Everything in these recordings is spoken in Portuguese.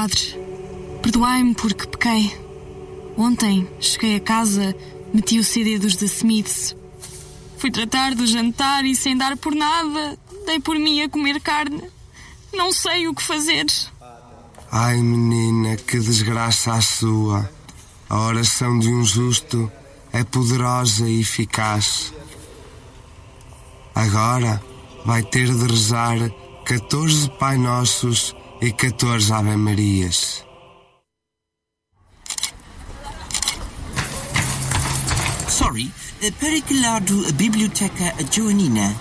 Padre. Perdoai-me porque pequei. Ontem cheguei a casa, meti o CD dos The Smiths. Fui tratar do jantar e sem dar por nada, dei por mim a comer carne. Não sei o que fazer. Ai, menina, que desgraça a sua. A oração de um justo é poderosa e eficaz. Agora vai ter de rezar 14 Pai Nossos e 14 Ave Marias. Sorry, para que lado a biblioteca Joanina?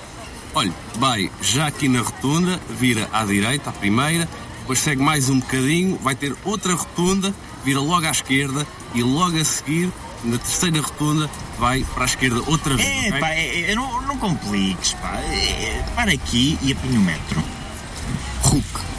Olha, vai já aqui na rotunda, vira à direita, à primeira, depois segue mais um bocadinho, vai ter outra rotunda, vira logo à esquerda e logo a seguir, na terceira rotunda, vai para a esquerda outra vez. É, ok? pá, é, é, não, não compliques, pá. É, para aqui e apanha o metro. Hulk.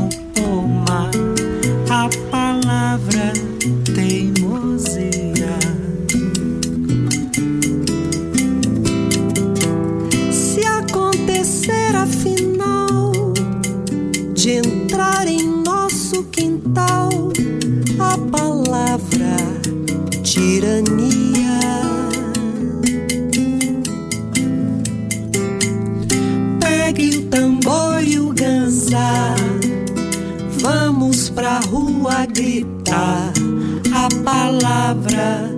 gritar a palavra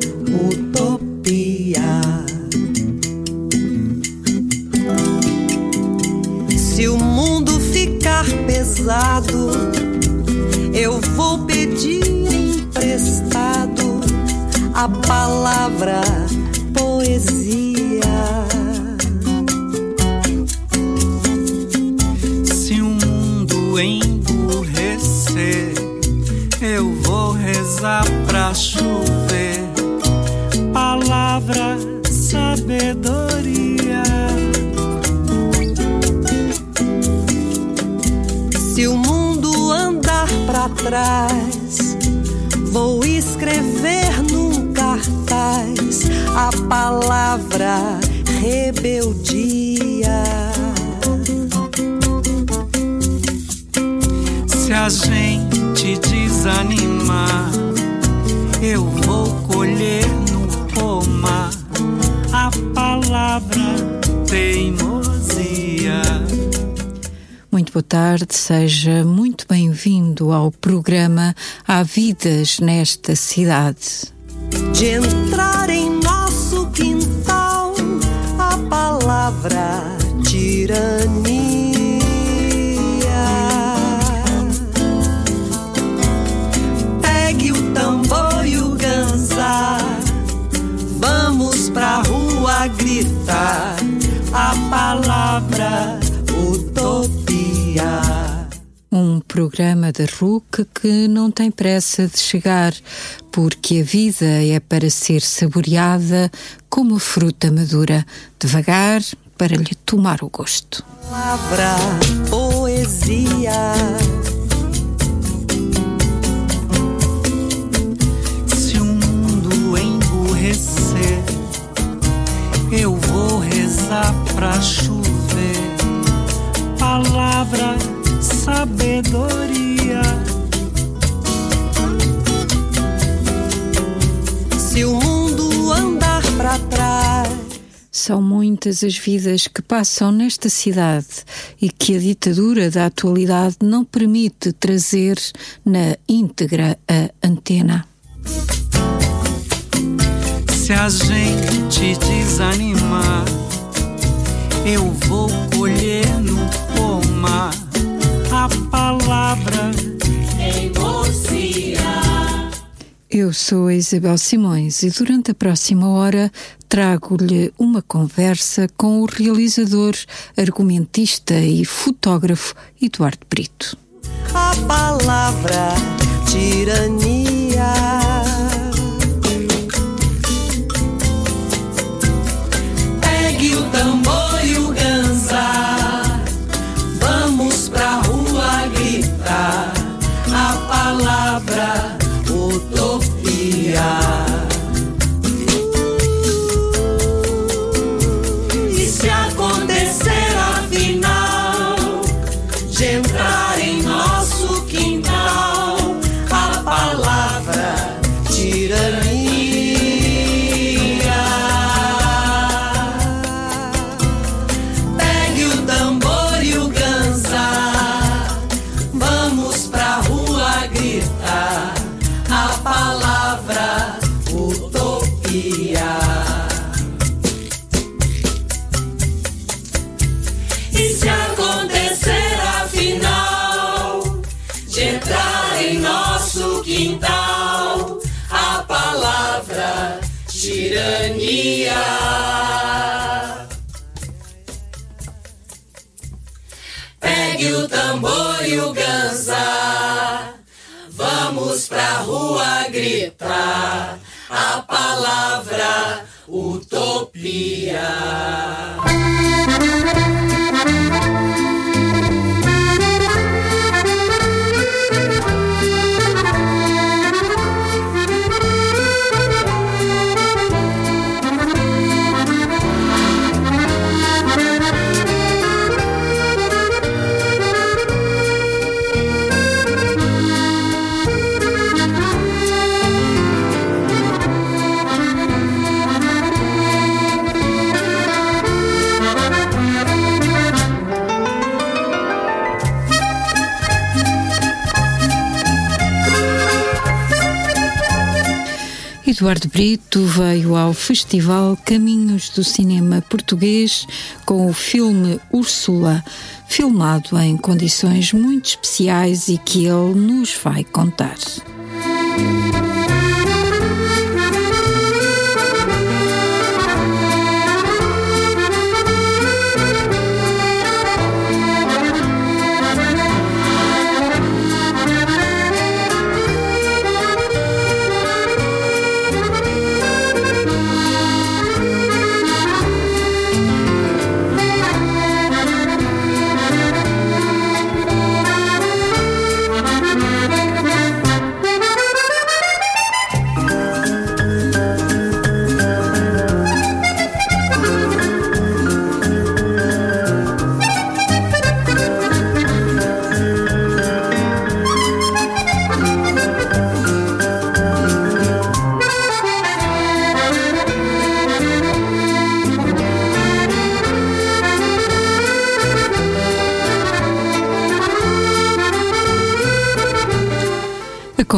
utopia. Se o mundo ficar pesado, eu vou pedir emprestado a palavra pra trás, vou escrever num cartaz a palavra rebeldia. Se a gente desanimar, boa tarde, seja muito bem-vindo ao programa Há Vidas nesta Cidade. De entrar em nosso quintal a palavra tirania. Pegue o tambor e o ganzá, vamos pra rua gritar a palavra programa da RUC que não tem pressa de chegar, porque a vida é para ser saboreada como fruta madura, devagar para lhe tomar o gosto. Palavra poesia. Se o mundo emburrecer, eu vou rezar pra chover. Palavra, sabedoria. Se o mundo andar pra trás, São muitas as vidas que passam nesta cidade e que a ditadura da atualidade não permite trazer na íntegra a antena. se a gente desanimar, eu vou colher no pomar a palavra Eu sou a Isabel Simões e durante a próxima hora trago-lhe uma conversa com o realizador, argumentista e fotógrafo Eduardo Brito. A palavra tirania. Gritar a palavra utopia. Eduardo Brito veio ao Festival Caminhos do Cinema Português com o filme Úrsula, filmado em condições muito especiais e que ele nos vai contar.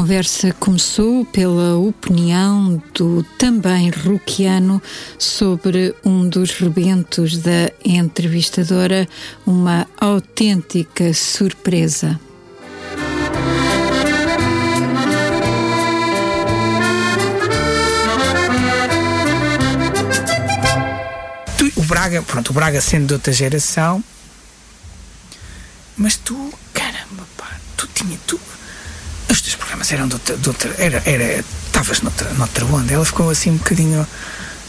Conversa começou pela opinião do também ruquiano sobre um dos rebentos da entrevistadora, uma autêntica surpresa. O Braga, pronto, o Braga sendo de outra geração, mas tu, caramba, pá, tu tinha, tu, programas eram outra, de outra era, era, estavas noutra, noutra onda, ela ficou assim um bocadinho,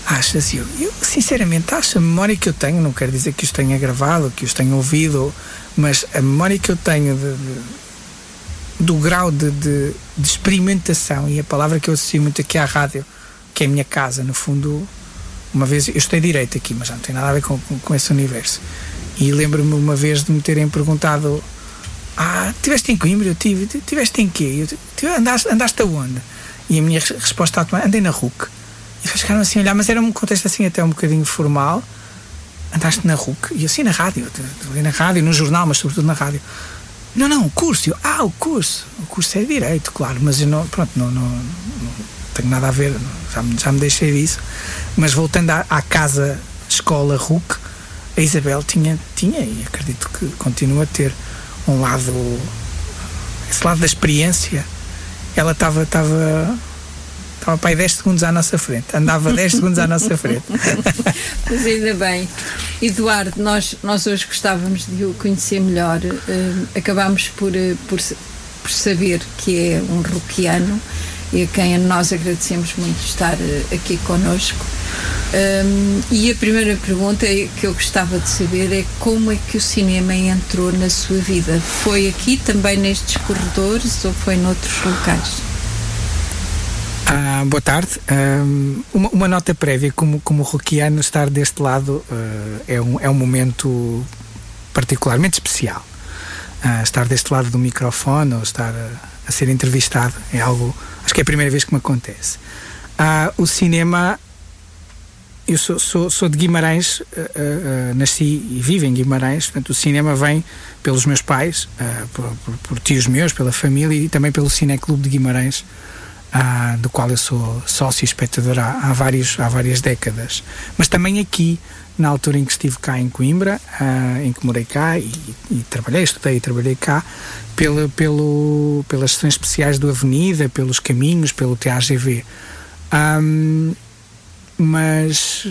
achas, eu, eu sinceramente acho, a memória que eu tenho, não quero dizer que os tenha gravado, que os tenha ouvido, mas a memória que eu tenho de, de- do grau de, de, experimentação e a palavra que eu associo muito aqui à rádio, que é a minha casa, no fundo, uma vez, eu estudei direito aqui, mas não tem nada a ver com, com, com esse universo. E lembro-me uma vez de me terem perguntado: Ah, tiveste em Coimbra? Eu tive. Tiveste em quê? Eu, tive, andaste, andaste aonde? E a minha res- resposta automática: Andei na RUC. E eles ficaram assim a olhar, mas era um contexto assim até um bocadinho formal. Andaste na RUC? E assim na rádio, na rádio, no jornal, mas sobretudo na rádio. Não, não, o curso. Eu, ah, o curso. O curso é direito, claro, mas eu não, pronto, não, não, não- tenho nada a ver, já já me deixei disso. Mas voltando à, à casa escola RUC, a Isabel tinha, tinha, e acredito que continua a ter, um lado, esse lado da experiência. Ela estava, estava, estava para aí 10 segundos à nossa frente, andava 10 segundos à nossa frente. Mas ainda bem. Eduardo, nós, nós hoje gostávamos de o conhecer melhor. Uh, acabámos por, uh, por, por saber que é um roquiano e a quem nós agradecemos muito estar uh, aqui conosco. Um, e a primeira pergunta que eu gostava de saber é como é que o cinema entrou na sua vida? Foi aqui também nestes corredores ou foi noutros locais? Ah, boa tarde. Um, uma, uma, nota prévia, como, como roquiano, estar deste lado uh, é, um, é um momento particularmente especial. Uh, estar deste lado do microfone ou estar a, a, ser entrevistado é algo, acho que é a primeira vez que me acontece. Uh, o cinema eu sou, sou, sou de Guimarães, uh, uh, nasci e vivo em Guimarães, portanto o cinema vem pelos meus pais, uh, por, por, por, tios meus, pela família e também pelo Cineclube de Guimarães, do qual eu sou sócio e espectador há, há, vários, há várias décadas. Mas também aqui, na altura em que estive cá em Coimbra, em que morei cá e, e, trabalhei, estudei e trabalhei cá, pelo, pelo, pelas sessões especiais do Avenida, pelos caminhos, pelo TAGV. Um, mas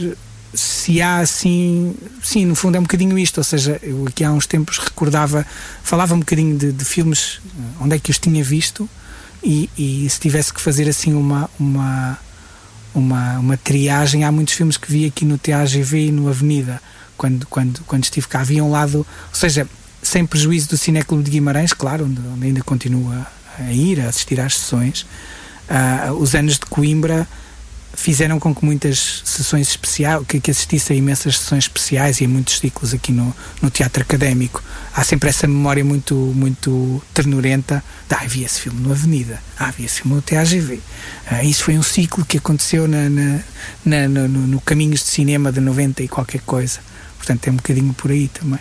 se há assim, sim, no fundo é um bocadinho isto, ou seja, eu aqui há uns tempos recordava, falava um bocadinho de, de filmes, onde é que os tinha visto e, e, se tivesse que fazer assim uma, uma, uma, uma triagem, há muitos filmes que vi aqui no TAGV e no Avenida, quando, quando, quando estive cá, havia um lado, ou seja, sem prejuízo do Cineclube de Guimarães, claro, onde, onde ainda continua a ir, a assistir às sessões, uh, os anos de Coimbra fizeram com que muitas sessões especiais, que, que assistisse a imensas sessões especiais e a muitos ciclos aqui no, no teatro académico. Há sempre essa memória muito, muito ternurenta de, ah, havia esse filme no Avenida, ah, havia esse filme no TAGV. Ah, isso foi um ciclo que aconteceu na, na, na no, no Caminhos de Cinema de 90 e qualquer coisa. Portanto, é um bocadinho por aí também.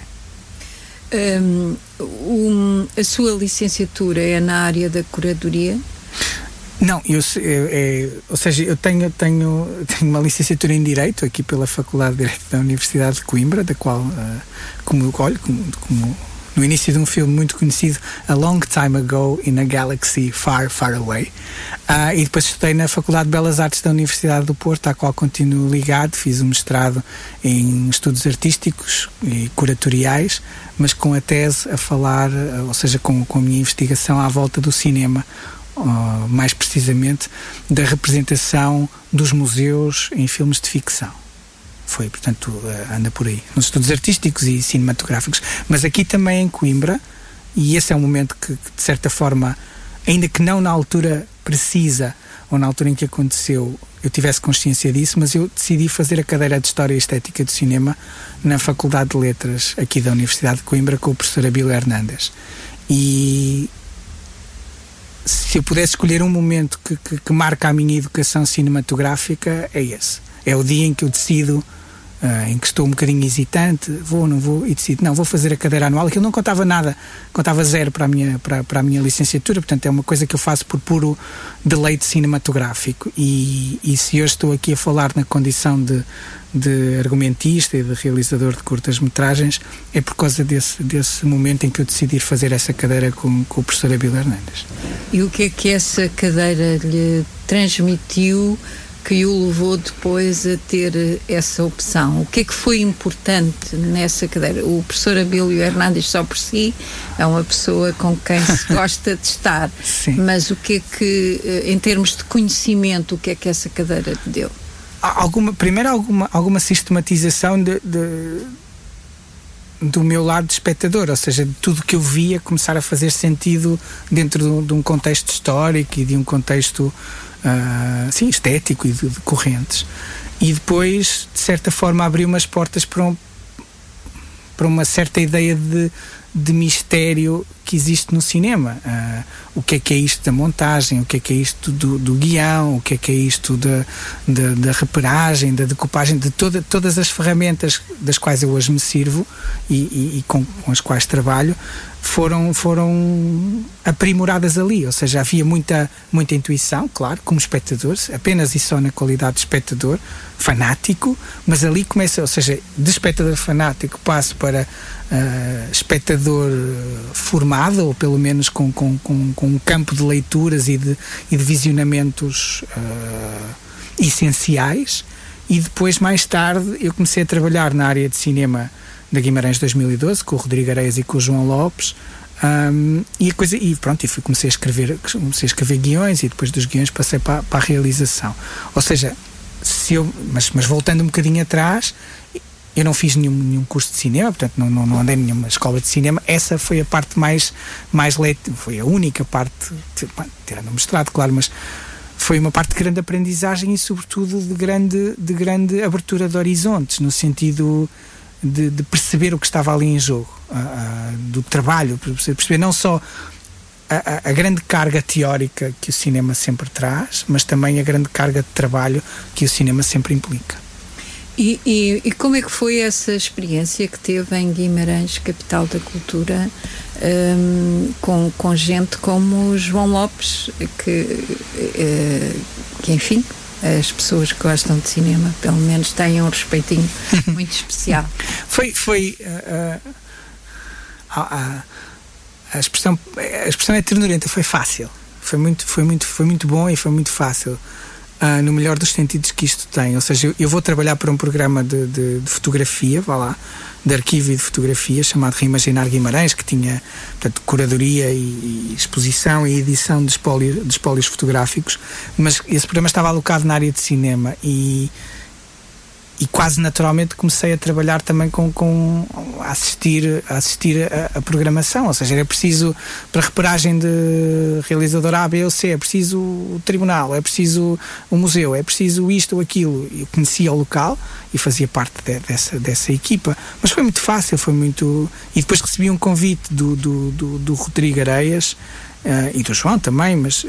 Um, um, a sua licenciatura é na área da curadoria? Não, eu, eu, é, ou seja, eu tenho, tenho, tenho uma licenciatura em Direito aqui pela Faculdade de Direito da Universidade de Coimbra, da qual, uh, como, olho, como, como no início de um filme muito conhecido, A Long Time Ago in a Galaxy Far, Far Away. Uh, e depois estudei na Faculdade de Belas Artes da Universidade do Porto, à qual continuo ligado. Fiz um mestrado em estudos artísticos e curatoriais, mas com a tese a falar, ou seja, com, com a minha investigação à volta do cinema uh, mais precisamente, da representação dos museus em filmes de ficção. Foi, portanto, uh, anda por aí, nos estudos artísticos e cinematográficos. Mas aqui também em Coimbra, e esse é um momento que de certa forma, ainda que não na altura precisa ou na altura em que aconteceu eu tivesse consciência disso, mas eu decidi fazer a cadeira de História e Estética do Cinema na Faculdade de Letras aqui da Universidade de Coimbra com o professor Abílio Hernandes. E se eu pudesse escolher um momento que, que, que, marca a minha educação cinematográfica, é esse. É o dia em que eu decido, uh, em que estou um bocadinho hesitante, vou ou não vou, e decido, não, vou fazer a cadeira anual. Aquilo não contava nada, contava zero para a minha, para, para a minha licenciatura, portanto é uma coisa que eu faço por puro deleite cinematográfico. E, e se eu estou aqui a falar na condição de de argumentista e de realizador de curtas-metragens é por causa desse, desse momento em que eu decidi fazer essa cadeira com, com o professor Abel Hernandes. E o que é que essa cadeira lhe transmitiu que o levou depois a ter essa opção? O que é que foi importante nessa cadeira? O professor Abílio Hernandes só por si é uma pessoa com quem se gosta de estar, Sim. mas o que é que, eh, em termos de conhecimento, o que é que essa cadeira lhe deu? alguma, primeiro alguma, alguma sistematização de, de, do meu lado de espectador, ou seja, de tudo que eu via começar a fazer sentido dentro de, de um contexto histórico e de um contexto uh, sim, estético e de, de, correntes. E depois, de certa forma, abriu umas portas para, um, para uma certa ideia de, de mistério que existe no cinema. Uh, o que é que é isto da montagem, o que é que é isto do, do guião, o que é que é isto da, da, da reperagem, da decupagem, de toda, todas as ferramentas das quais eu hoje me sirvo e, e, e com, com as quais trabalho foram, foram aprimoradas ali, ou seja, havia muita, muita intuição, claro, como espectador, apenas e só na qualidade de espectador, fanático, mas ali começa, ou seja, de espectador fanático passo para uh, espectador formado, ou pelo menos com, com, com, com, um campo de leituras e de, e de visionamentos uh, essenciais, e depois, mais tarde, eu comecei a trabalhar na área de cinema da Guimarães 2012, com o Rodrigo Areias e com o João Lopes. Um, e a coisa e pronto e fui, comecei a escrever comecei a escrever guiões e depois dos guiões passei para, para a realização ou seja se eu mas, mas voltando um bocadinho atrás eu não fiz nenhum, nenhum curso de cinema, portanto não, não, não andei em nenhuma escola de cinema. Essa foi a parte mais, mais leite, foi a única parte, tirando o mestrado, claro, mas foi uma parte de grande aprendizagem e, sobretudo, de grande, de grande abertura de horizontes, no sentido de, de perceber o que estava ali em jogo, uh, do trabalho, perceber não só a, a, grande carga teórica que o cinema sempre traz, mas também a grande carga de trabalho que o cinema sempre implica. E, e, e como é que foi essa experiência que teve em Guimarães, capital da cultura, um, com, com gente como João Lopes, que, uh, que enfim, as pessoas que gostam de cinema, pelo menos têm um respeitinho muito especial. Foi, foi uh, uh, a, a, expressão, a expressão é ternurenta, foi fácil. Foi muito, foi, muito, foi muito bom e foi muito fácil. Uh, no melhor dos sentidos que isto tem. Ou seja, eu, eu vou trabalhar para um programa de, de, de, fotografia, vá lá, de arquivo e de fotografia, chamado Reimaginar Guimarães, que tinha portanto, curadoria e, e exposição e edição de espólios, de espólios fotográficos, mas esse programa estava alocado na área de cinema e e quase naturalmente comecei a trabalhar também com, com a assistir, a, assistir a, a, programação, ou seja, era preciso para reparagem de realizador A, B ou C, é preciso o tribunal, é preciso o museu, é preciso isto ou aquilo. Eu conhecia o local e fazia parte de, dessa, dessa equipa, mas foi muito fácil, foi muito. E depois recebi um convite do, do, do, do Rodrigo Areias. Uh, e do João também, mas uh,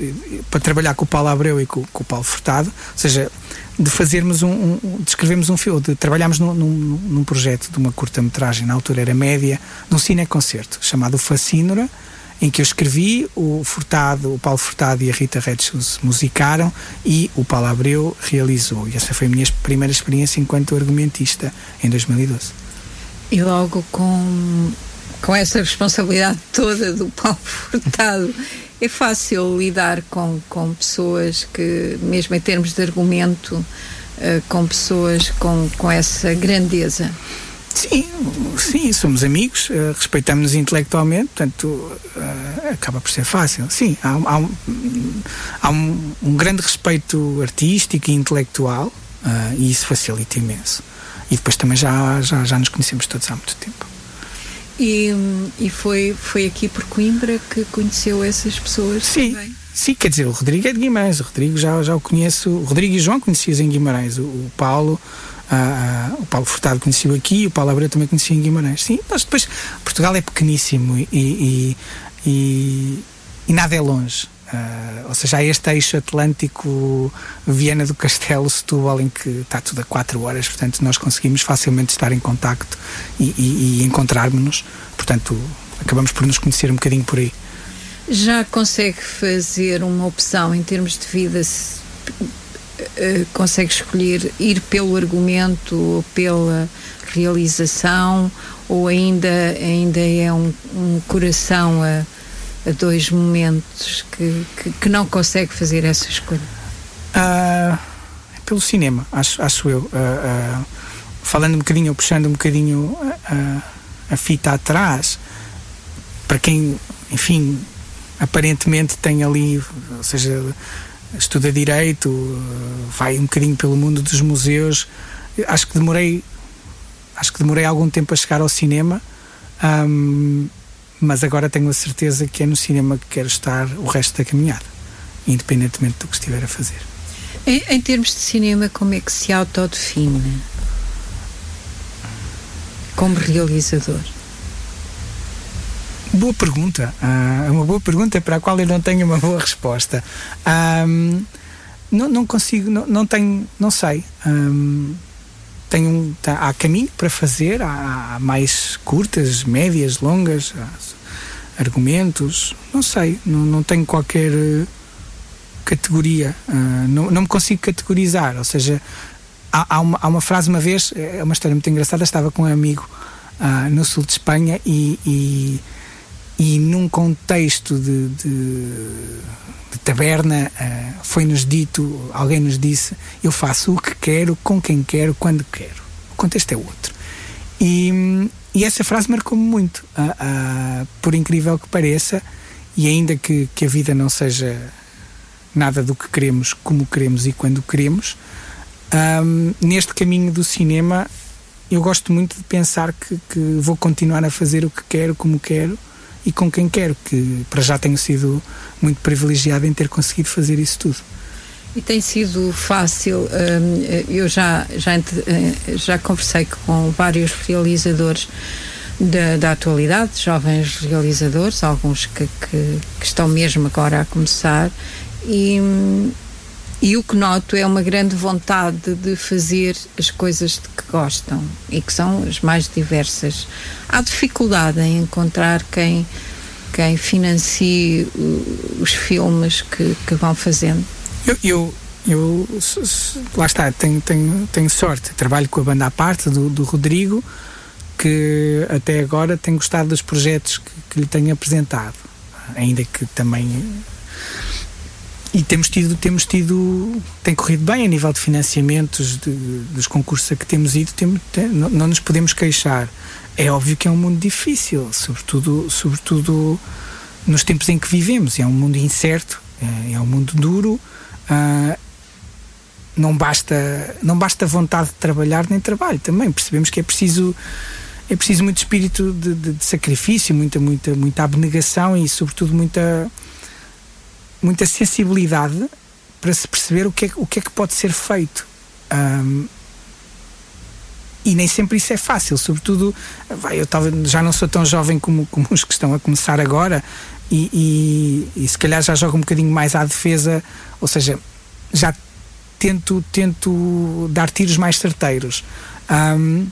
para trabalhar com o Paulo Abreu e com, com o Paulo Furtado, ou seja, de fazermos um, um de escrevermos um filme, de trabalharmos num, num, num projeto de uma curta-metragem, na altura era média, num cineconcerto chamado Facínora, em que eu escrevi, o Furtado, o Paulo Furtado e a Rita Redshoes musicaram e o Paulo Abreu realizou. E essa foi a minha primeira experiência enquanto argumentista em 2012. E logo com, com essa responsabilidade toda do Paulo Furtado é fácil lidar com, com pessoas que, mesmo em termos de argumento, uh, com pessoas com, com essa grandeza? Sim, sim, somos amigos, uh, respeitamos-nos intelectualmente, portanto, uh, acaba por ser fácil. Sim, há, há, um, há um, um, grande respeito artístico e intelectual uh, e isso facilita imenso. E depois também já, já, já nos conhecemos todos há muito tempo. E, e foi, foi aqui por Coimbra que conheceu essas pessoas Sim. também? Sim, quer dizer, o Rodrigo é de Guimarães, o Rodrigo já, já o conheço, o Rodrigo e o João conheciam em Guimarães, o, o Paulo, uh, o Paulo Furtado conheceu aqui, o Paulo Abreu também conhecia em Guimarães. Sim, mas depois Portugal é pequeníssimo e, e, e, e nada é longe. Uh, ou seja, há este eixo atlântico Viena do Castelo, Setúbal, em que está tudo a 4 horas, portanto nós conseguimos facilmente estar em contacto e, e, e encontrarmos-nos, portanto acabamos por nos conhecer um bocadinho por aí. Já consegue fazer uma opção em termos de vida? Se, uh, consegue escolher ir pelo argumento ou pela realização ou ainda, ainda é um, um coração a a dois momentos que, que, que não consegue fazer essa escolha? Uh, pelo cinema, acho, acho eu. Uh, uh, falando um bocadinho, puxando um bocadinho a fita atrás, para quem, enfim, aparentemente tem ali, ou seja, estuda direito, vai um bocadinho pelo mundo dos museus, acho que demorei acho que demorei algum tempo a chegar ao cinema. Um, mas agora tenho a certeza que é no cinema que quero estar o resto da caminhada, independentemente do que estiver a fazer. Em, em termos de cinema, como é que se autodefine como realizador? Boa pergunta. Uh, uma boa pergunta para a qual eu não tenho uma boa resposta. Um, não, não consigo, não, não tenho, não sei. Um, tenho tá, há caminho para fazer, há, há mais curtas, médias, longas, argumentos, não sei, não, não tenho qualquer uh, categoria, uh, não, não me consigo categorizar, ou seja, há, há, uma, há uma frase uma vez, é uma história muito engraçada, estava com um amigo uh, no sul de Espanha e, e, e num contexto de, de, de taberna uh, foi-nos dito, alguém nos disse, eu faço o que quero, com quem quero, quando quero. O contexto é outro. E, e essa frase marcou-me muito, uh, por incrível que pareça, e ainda que, que a vida não seja nada do que queremos, como queremos e quando queremos, um, neste caminho do cinema eu gosto muito de pensar que, que, vou continuar a fazer o que quero, como quero e com quem quero, que para já tenho sido muito privilegiado em ter conseguido fazer isso tudo. E tem sido fácil, eu já, já, eh, já conversei com vários realizadores da, da atualidade, jovens realizadores, alguns que, que, que estão mesmo agora a começar, e, e o que noto é uma grande vontade de fazer as coisas de que gostam e que são as mais diversas. Há dificuldade em encontrar quem, quem financie os filmes que, que vão fazendo. Eu, eu, eu lá está, tenho, tenho, tenho sorte. Trabalho com a banda à parte do, do Rodrigo, que até agora tem gostado dos projetos que, que lhe tenho apresentado. Ainda que também e temos tido, temos tido, tem corrido bem a nível de financiamentos de, dos concursos a que temos ido, tem, tem, não, não, nos podemos queixar. É óbvio que é um mundo difícil, sobretudo, sobretudo nos tempos em que vivemos. É um mundo incerto, é, é um mundo duro. Uh, não basta, não basta vontade de trabalhar nem trabalho também. Percebemos que é preciso é preciso muito espírito de, de, de sacrifício, muita, muita, muita abnegação e, sobretudo, muita muita sensibilidade para se perceber o que é, o que, é que pode ser feito. Um, e nem sempre isso é fácil, sobretudo vai, eu já não sou tão jovem como, como os que estão a começar agora e, e, e, se calhar já jogo um bocadinho mais à defesa, ou seja, já tento, tento dar tiros mais certeiros. Um,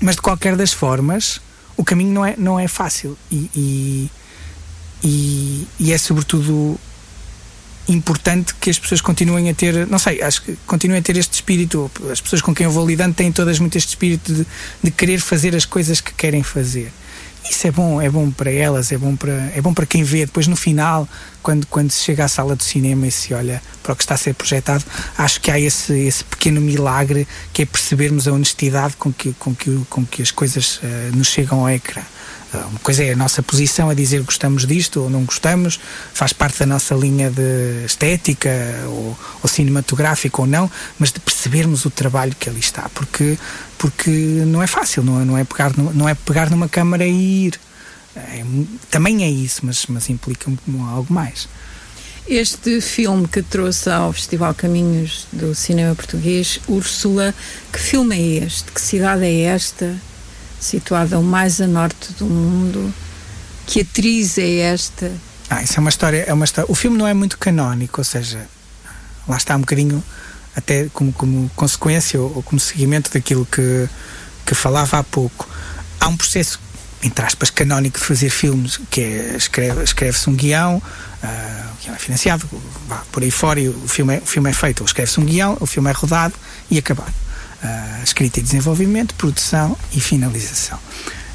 mas de qualquer das formas, o caminho não é, não é fácil e, e, e é sobretudo importante que as pessoas continuem a ter, não sei, acho que continuem a ter este espírito. As pessoas com quem eu vou lidando têm todas muito este espírito de, de querer fazer as coisas que querem fazer. Isso é bom, é bom para elas, é bom para, é bom para quem vê. Depois no final, quando, quando se chega à sala do cinema e se olha para o que está a ser projetado, acho que há esse, esse pequeno milagre que é percebermos a honestidade com que, com que, com que as coisas uh, nos chegam ao ecrã. Uma coisa é a nossa posição a dizer gostamos disto ou não gostamos, faz parte da nossa linha de estética ou, ou cinematográfica ou não, mas de percebermos o trabalho que ali está, porque, porque não é fácil, não é, não é, pegar, não é pegar numa câmara e ir. É, também é isso, mas, mas implica algo mais. Este filme que trouxe ao Festival Caminhos do Cinema Português, Úrsula, que filme é este? Que cidade é esta? Situada o mais a norte do mundo. Que atriz é esta? Ah, isso é uma história, é uma história. O filme não é muito canónico, ou seja, lá está um bocadinho até como, como consequência ou, como seguimento daquilo que, que falava há pouco. Há um processo, entre aspas, canónico de fazer filmes, que é escreve, escreve-se um guião, uh, o guião é financiado, vá por aí fora, e o filme é, o filme é feito, ou escreve-se um guião, o filme é rodado e acabado escrita e desenvolvimento, produção e finalização.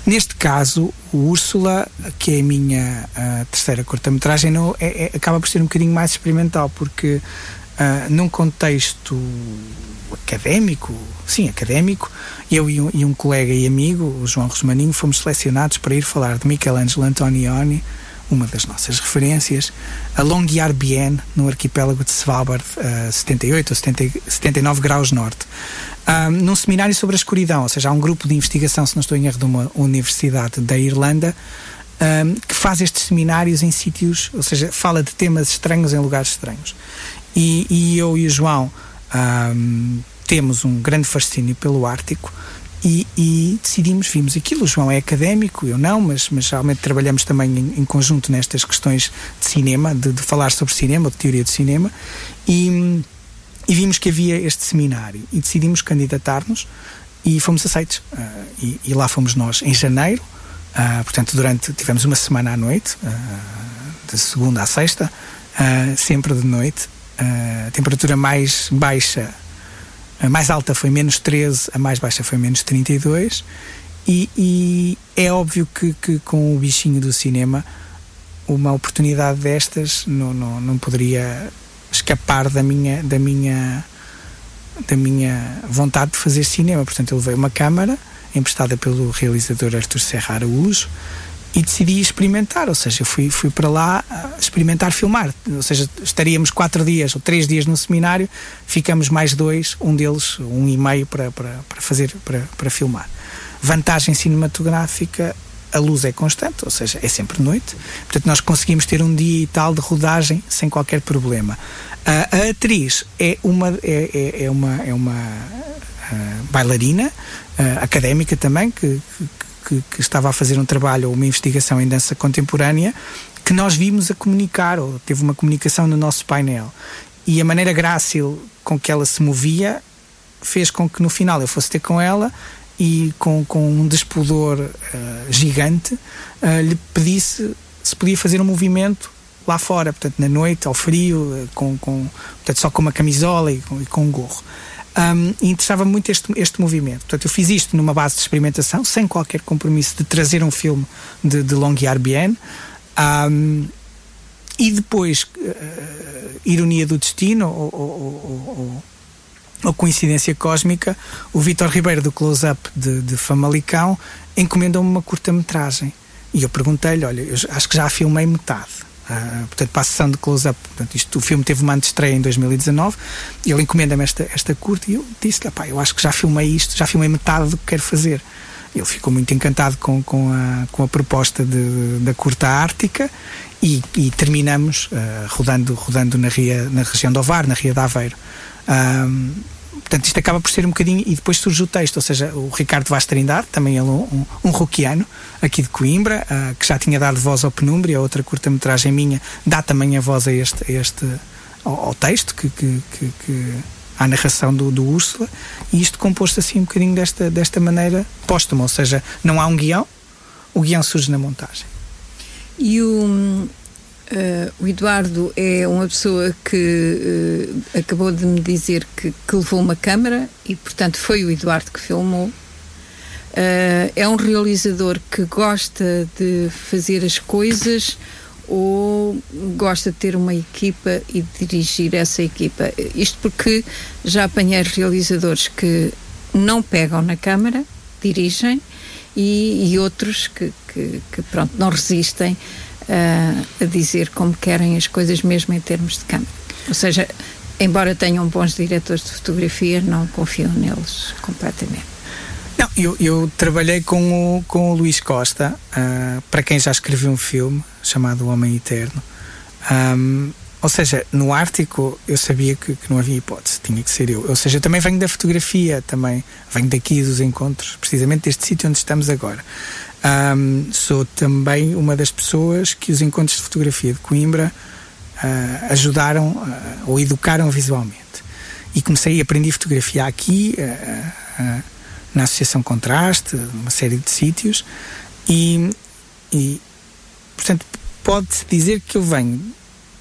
Neste caso, o Úrsula, que é a minha uh, terceira cortometragem, é, é, acaba por ser um bocadinho mais experimental, porque uh, num contexto académico, sim, académico, eu e um, e um, colega e amigo, o João Rosmaninho, fomos selecionados para ir falar de Michelangelo Antonioni, uma das nossas referências, a Longyear Bien, no arquipélago de Svalbard, a 78 ou 70, 79 graus norte um, num seminário sobre a escuridão, ou seja, há um grupo de investigação, se não estou em erro, de uma universidade da Irlanda, um, que faz estes seminários em sítios, ou seja, fala de temas estranhos em lugares estranhos. E, e eu e o João um, temos um grande fascínio pelo Ártico e, e, decidimos, vimos aquilo. O João é académico, eu não, mas, mas realmente trabalhamos também em, em conjunto nestas questões de cinema, de, de, falar sobre cinema, de teoria de cinema, e, e vimos que havia este seminário e decidimos candidatar-nos e fomos aceitos. Uh, e, e, lá fomos nós em janeiro, uh, portanto, durante tivemos uma semana à noite, uh, de segunda à sexta, sempre de noite. temperatura mais baixa a mais alta foi menos 13, a mais baixa foi menos 32. E, e é óbvio que, que, com o bichinho do cinema, uma oportunidade destas não, não, não poderia escapar da minha, da, minha, da minha vontade de fazer cinema. Portanto, eu levei uma câmara emprestada pelo realizador Artur Serra Araújo e decidi experimentar, ou seja, fui, fui para lá experimentar filmar, ou seja, estaríamos quatro dias ou três dias no seminário, ficamos mais dois, um deles, um e meio para, para, para fazer, para, para filmar. Vantagem cinematográfica, a luz é constante, ou seja, é sempre noite, portanto nós conseguimos ter um dia e tal de rodagem sem qualquer problema. A, a atriz é uma, é, é, é uma, é uma uh, bailarina, uh, académica também, que, que que, que estava a fazer um trabalho ou uma investigação em dança contemporânea que nós vimos a comunicar, ou teve uma comunicação no nosso painel. E a maneira grácil com que ela se movia fez com que no final eu fosse ter com ela e com, com um despudor uh, gigante uh, lhe pedisse se podia fazer um movimento lá fora, portanto na noite, ao frio, uh, com, com, portanto, só com uma camisola e com, e com um gorro. Um, e interessava muito este, este movimento. Portanto, eu fiz isto numa base de experimentação, sem qualquer compromisso de trazer um filme de, de Longuiar. Um, e depois, uh, ironia do destino, ou, ou, ou, ou coincidência cósmica, o Vitor Ribeiro do Close Up de, de Famalicão encomendou-me uma curta-metragem. E eu perguntei-lhe: olha, eu acho que já filmei metade. Uh, portanto, para a sessão de close-up. o filme teve uma antestreia em 2019 e ele encomenda-me esta, esta curta e eu disse-lhe, eu acho que já filmei isto, já filmei metade do que quero fazer. Ele ficou muito encantado com, com, a, com a proposta de, da curta ártica e, e terminamos uh, rodando, rodando na, ria, na região do Ovar, na Ria de Aveiro. Uh, portanto, isto acaba por ser um bocadinho. E depois surge o texto, ou seja, o Ricardo Vaz Trindade, também ele um, um, roquiano, aqui de Coimbra, uh, que já tinha dado voz ao Penumbra, outra curta-metragem minha, dá também a voz a este, a este ao, ao, texto, que, que, que, que à narração do, do Úrsula, e isto composto assim um bocadinho desta, desta maneira póstuma, ou seja, não há um guião, o guião surge na montagem. E o Uh, o Eduardo é uma pessoa que uh, acabou de me dizer que, que, levou uma câmara e, portanto, foi o Eduardo que filmou. Uh, é um realizador que gosta de fazer as coisas ou gosta de ter uma equipa e dirigir essa equipa. Isto porque já apanhei realizadores que não pegam na câmara, dirigem, e, e outros que, que, que, pronto, não resistem a, a dizer como querem as coisas, mesmo em termos de câmara. Ou seja, embora tenham bons diretores de fotografia, não confio neles completamente. Não, eu, eu trabalhei com o, com o Luís Costa, uh, para quem já escreveu um filme chamado O Homem Eterno. Um, ou seja, no Ártico eu sabia que, que, não havia hipótese, tinha que ser eu. Ou seja, eu também venho da fotografia, também venho daqui dos encontros, precisamente deste sítio onde estamos agora. Um, sou também uma das pessoas que os encontros de fotografia de Coimbra uh, ajudaram uh, ou educaram visualmente. E comecei a aprender fotografia aqui, uh, na Associação Contraste, uma série de sítios, e, e portanto, pode-se dizer que eu venho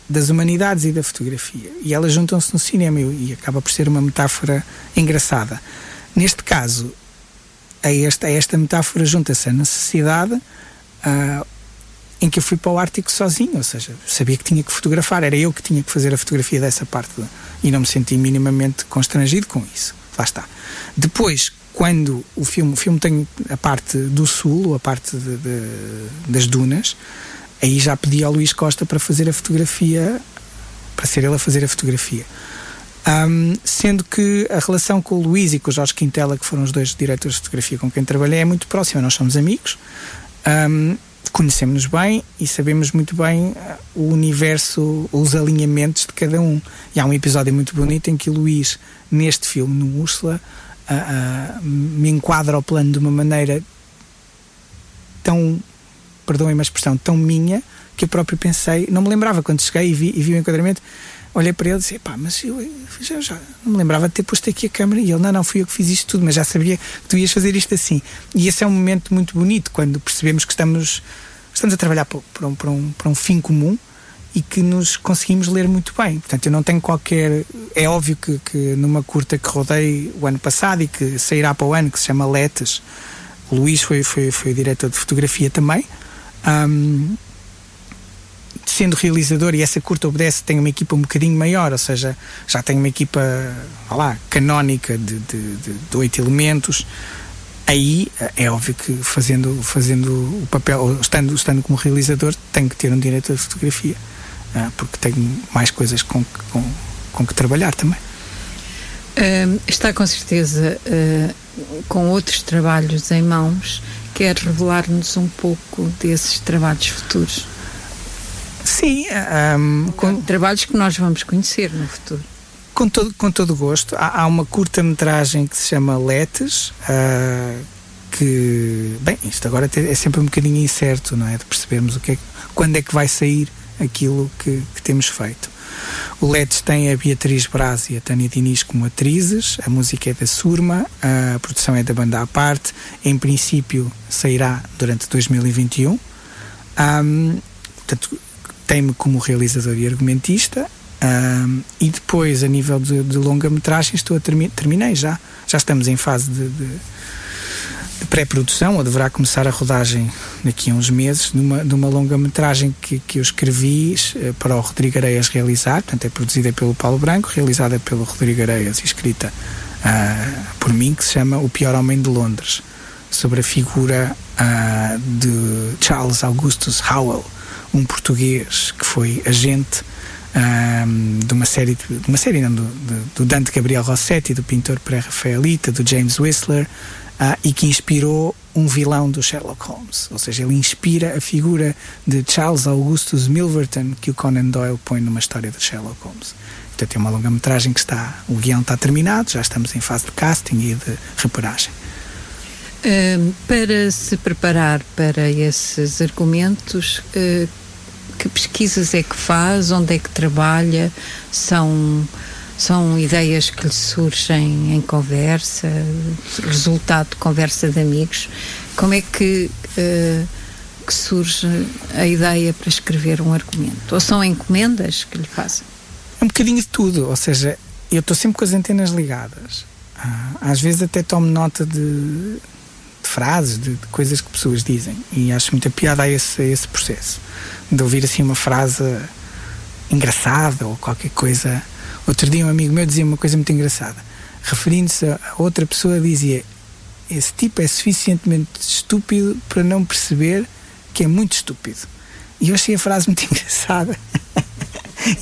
das humanidades e da fotografia, e elas juntam-se no cinema, e, acaba por ser uma metáfora engraçada. Neste caso, a esta, a esta metáfora junta-se a necessidade uh, em que eu fui para o Ártico sozinho, ou seja, sabia que tinha que fotografar, era eu que tinha que fazer a fotografia dessa parte de, e não me senti minimamente constrangido com isso. Lá está. Depois, quando o filme, o filme tem a parte do sul, a parte de, de, das dunas, aí já pedi ao Luís Costa para fazer a fotografia, para ser ele a fazer a fotografia. Um, sendo que a relação com o Luís e com o Jorge Quintela, que foram os dois diretores de fotografia com quem trabalhei, é muito próxima. Nós somos amigos, um, conhecemos-nos bem e sabemos muito bem uh, o universo, os alinhamentos de cada um. E há um episódio muito bonito em que o Luís, neste filme, no Úrsula, uh, me enquadra ao plano de uma maneira tão, perdoem-me a expressão, tão minha, que eu próprio pensei, não me lembrava quando cheguei e vi, e vi o enquadramento, olhei para ele e disse, pá, mas eu já, já, não me lembrava de ter posto aqui a câmera e ele, não, não, fui eu que fiz isto tudo, mas já sabia que tu ias fazer isto assim. E esse é um momento muito bonito, quando percebemos que estamos, estamos a trabalhar para, um, um, um fim comum e que nos conseguimos ler muito bem. Portanto, eu não tenho qualquer. É óbvio que, que numa curta que rodei o ano passado e que sairá para o ano, que se chama Letes, o Luís foi, foi, foi diretor de fotografia também. Um, sendo realizador e essa curta obedece, tem uma equipa um bocadinho maior, ou seja, já tem uma equipa, lá, canónica de, de, de, de oito elementos. Aí é óbvio que fazendo, fazendo o papel, estando, estando como realizador, tenho que ter um diretor de fotografia, ah, porque tenho mais coisas com, com, com que trabalhar também. Uh, está com certeza uh, com outros trabalhos em mãos. Quer revelar-nos um pouco desses trabalhos futuros? Sim, um, com trabalhos que nós vamos conhecer no futuro. Com todo, com todo gosto. Há, há uma curta-metragem que se chama Letes, uh, que, bem, isto agora é sempre um bocadinho incerto, não é? De percebermos o que é, quando é que vai sair aquilo que, que temos feito. O Letes tem a Beatriz Braz e a Tânia Diniz como atrizes, a música é da Surma, a produção é da banda à parte, em princípio sairá durante 2021. Um, portanto, tem-me como realizador e argumentista. Um, e depois, a nível de, de longa-metragem, estou a termi terminei já. Já estamos em fase de, de pré-produção, ou deverá começar a rodagem daqui a uns meses, de uma, longa-metragem que, que eu escrevi uh, para o Rodrigo Areias realizar. Portanto, é produzida pelo Paulo Branco, realizada pelo Rodrigo Areias e escrita uh, por mim, que se chama O Pior Homem de Londres, sobre a figura uh, de Charles Augustus Howell um português que foi agente um, de uma série, de uma série não, do, do Dante Gabriel Rossetti, do pintor pré-rafaelita, do James Whistler, uh, e que inspirou um vilão do Sherlock Holmes. Ou seja, ele inspira a figura de Charles Augustus Milverton que o Conan Doyle põe numa história de Sherlock Holmes. Portanto, é uma longa-metragem que está, o guião está terminado, já estamos em fase de casting e de reparagem. Uh, para se preparar para esses argumentos, uh, que pesquisas é que faz, onde é que trabalha, são, são ideias que lhe surgem em conversa, resultado de conversa de amigos. Como é que, uh, que surge a ideia para escrever um argumento? Ou são encomendas que lhe fazem? É um bocadinho de tudo, ou seja, eu estou sempre com as antenas ligadas. Ah, às vezes até tomo nota de, de frases, de, de, coisas que pessoas dizem e acho muita piada a esse, a esse processo de ouvir assim uma frase engraçada ou qualquer coisa. Outro dia um amigo meu dizia uma coisa muito engraçada. Referindo-se a outra pessoa, dizia: Esse tipo é suficientemente estúpido para não perceber que é muito estúpido. E eu achei a frase muito engraçada.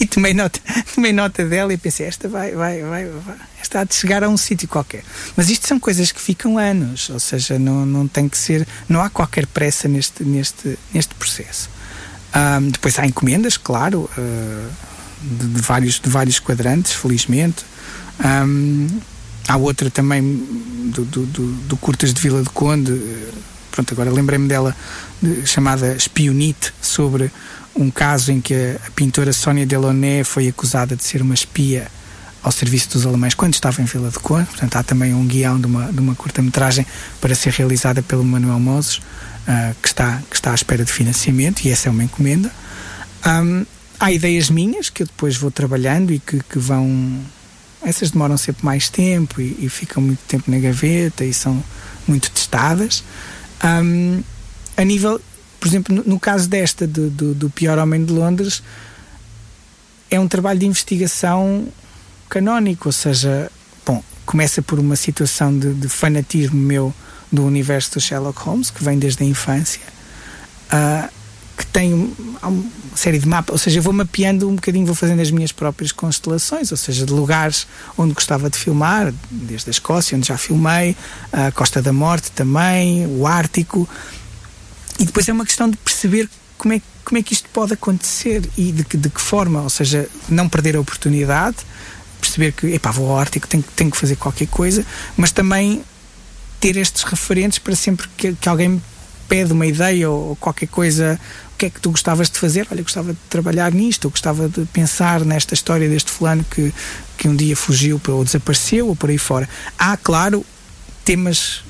e tomei nota, tomei nota dela e pensei: Esta vai, vai, vai, vai esta há de chegar a um sítio qualquer. Mas isto são coisas que ficam anos, ou seja, não, não tem que ser, não há qualquer pressa neste, neste, neste processo. Um, depois há encomendas, claro, uh, de, de, vários, de vários quadrantes, felizmente. Um, há outra também do, do, do, do, Curtas de Vila de Conde, pronto, agora lembrei-me dela, de, chamada Espionite, sobre um caso em que a, a pintora Sónia Delaunay foi acusada de ser uma espia ao serviço dos alemães quando estava em Vila de Conde. Portanto, há também um guião de uma, de uma curta-metragem para ser realizada pelo Manuel Moses uh, que, está, que está à espera de financiamento e essa é uma encomenda. Um, há ideias minhas que eu depois vou trabalhando e que, que vão. Essas demoram sempre mais tempo e, e, ficam muito tempo na gaveta e são muito testadas. Um, a nível, por exemplo, no, no caso desta, do, do, do, Pior Homem de Londres, é um trabalho de investigação canónico, ou seja, bom, começa por uma situação de, de fanatismo meu do universo do Sherlock Holmes, que vem desde a infância, uh, que tem uma série de mapas, ou seja, eu vou mapeando um bocadinho, vou fazendo as minhas próprias constelações, ou seja, de lugares onde gostava de filmar, desde a Escócia, onde já filmei, a Costa da Morte também, o Ártico, e depois é uma questão de perceber como é, como é que isto pode acontecer e de que, de que forma, ou seja, não perder a oportunidade, perceber que, epá, vou ao Ártico, tenho, tenho que fazer qualquer coisa, mas também ter estes referentes para sempre que, que alguém me pede uma ideia ou qualquer coisa, o que é que tu gostavas de fazer? Olha, gostava de trabalhar nisto, eu gostava de pensar nesta história deste fulano que, que um dia fugiu ou desapareceu ou por aí fora. Há, claro, temas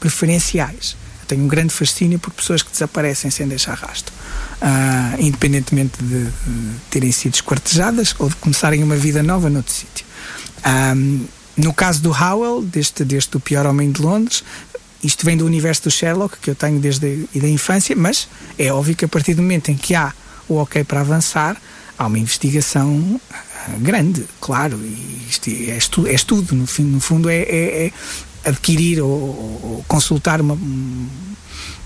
preferenciais. Eu tenho um grande fascínio por pessoas que desaparecem sem deixar rastro. Uh, independentemente de, de, terem sido esquartejadas ou de começarem uma vida nova noutro sítio. Um, ah, no caso do Howell, deste, deste O Pior Homem de Londres, isto vem do universo do Sherlock, que eu tenho desde a da infância, mas é óbvio que a partir do momento em que há o ok para avançar, há uma investigação ah, grande, claro, e isto é, estudo, é estudo no, fim, no fundo é, é, é adquirir ou, ou consultar uma,